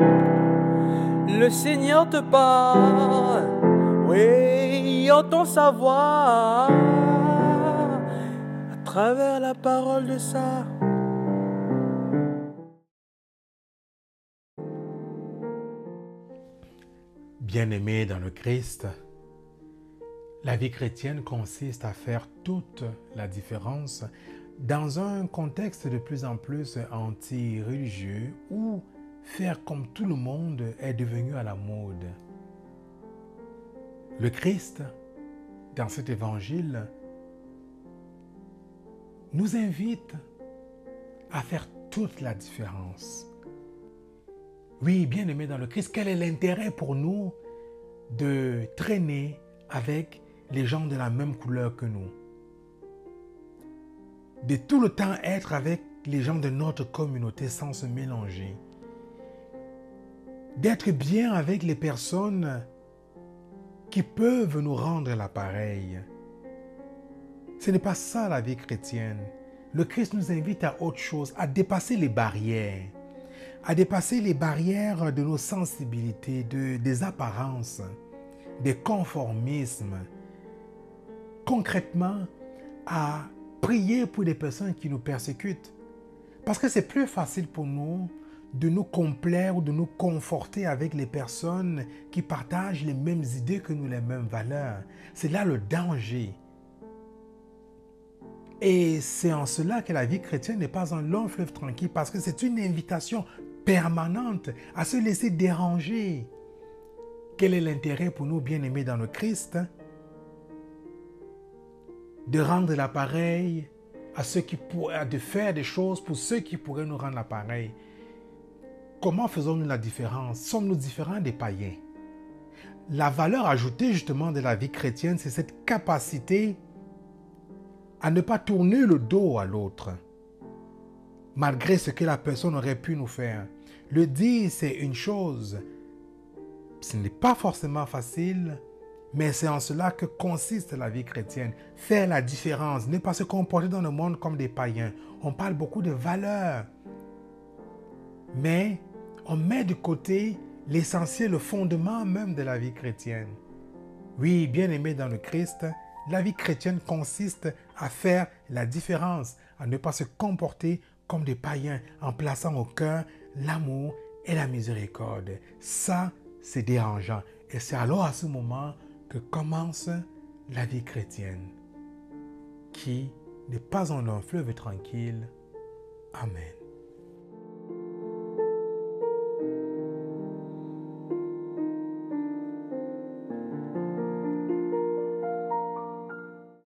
Le Seigneur te parle, oui, entend sa voix à travers la parole de ça. Bien-aimé dans le Christ, la vie chrétienne consiste à faire toute la différence dans un contexte de plus en plus anti-religieux où faire comme tout le monde est devenu à la mode. Le Christ, dans cet évangile, nous invite à faire toute la différence. Oui, bien aimé dans le Christ, quel est l'intérêt pour nous de traîner avec les gens de la même couleur que nous? De tout le temps être avec les gens de notre communauté sans se mélanger. D'être bien avec les personnes qui peuvent nous rendre l'appareil. Ce n'est pas ça la vie chrétienne. Le Christ nous invite à autre chose, à dépasser les barrières à dépasser les barrières de nos sensibilités, de, des apparences, des conformismes, concrètement à prier pour les personnes qui nous persécutent. Parce que c'est plus facile pour nous de nous complaire ou de nous conforter avec les personnes qui partagent les mêmes idées que nous, les mêmes valeurs. C'est là le danger. Et c'est en cela que la vie chrétienne n'est pas un long fleuve tranquille, parce que c'est une invitation permanente à se laisser déranger. Quel est l'intérêt pour nous, bien-aimés dans le Christ, de rendre l'appareil à ceux qui pourraient, de faire des choses pour ceux qui pourraient nous rendre l'appareil? Comment faisons-nous la différence? Sommes-nous différents des païens? La valeur ajoutée justement de la vie chrétienne, c'est cette capacité à ne pas tourner le dos à l'autre malgré ce que la personne aurait pu nous faire. Le dire, c'est une chose. Ce n'est pas forcément facile, mais c'est en cela que consiste la vie chrétienne. Faire la différence, ne pas se comporter dans le monde comme des païens. On parle beaucoup de valeurs, mais on met de côté l'essentiel, le fondement même de la vie chrétienne. Oui, bien aimé dans le Christ, la vie chrétienne consiste à faire la différence, à ne pas se comporter comme des païens en plaçant au cœur l'amour et la miséricorde. Ça, c'est dérangeant. Et c'est alors à ce moment que commence la vie chrétienne, qui n'est pas un long fleuve tranquille. Amen.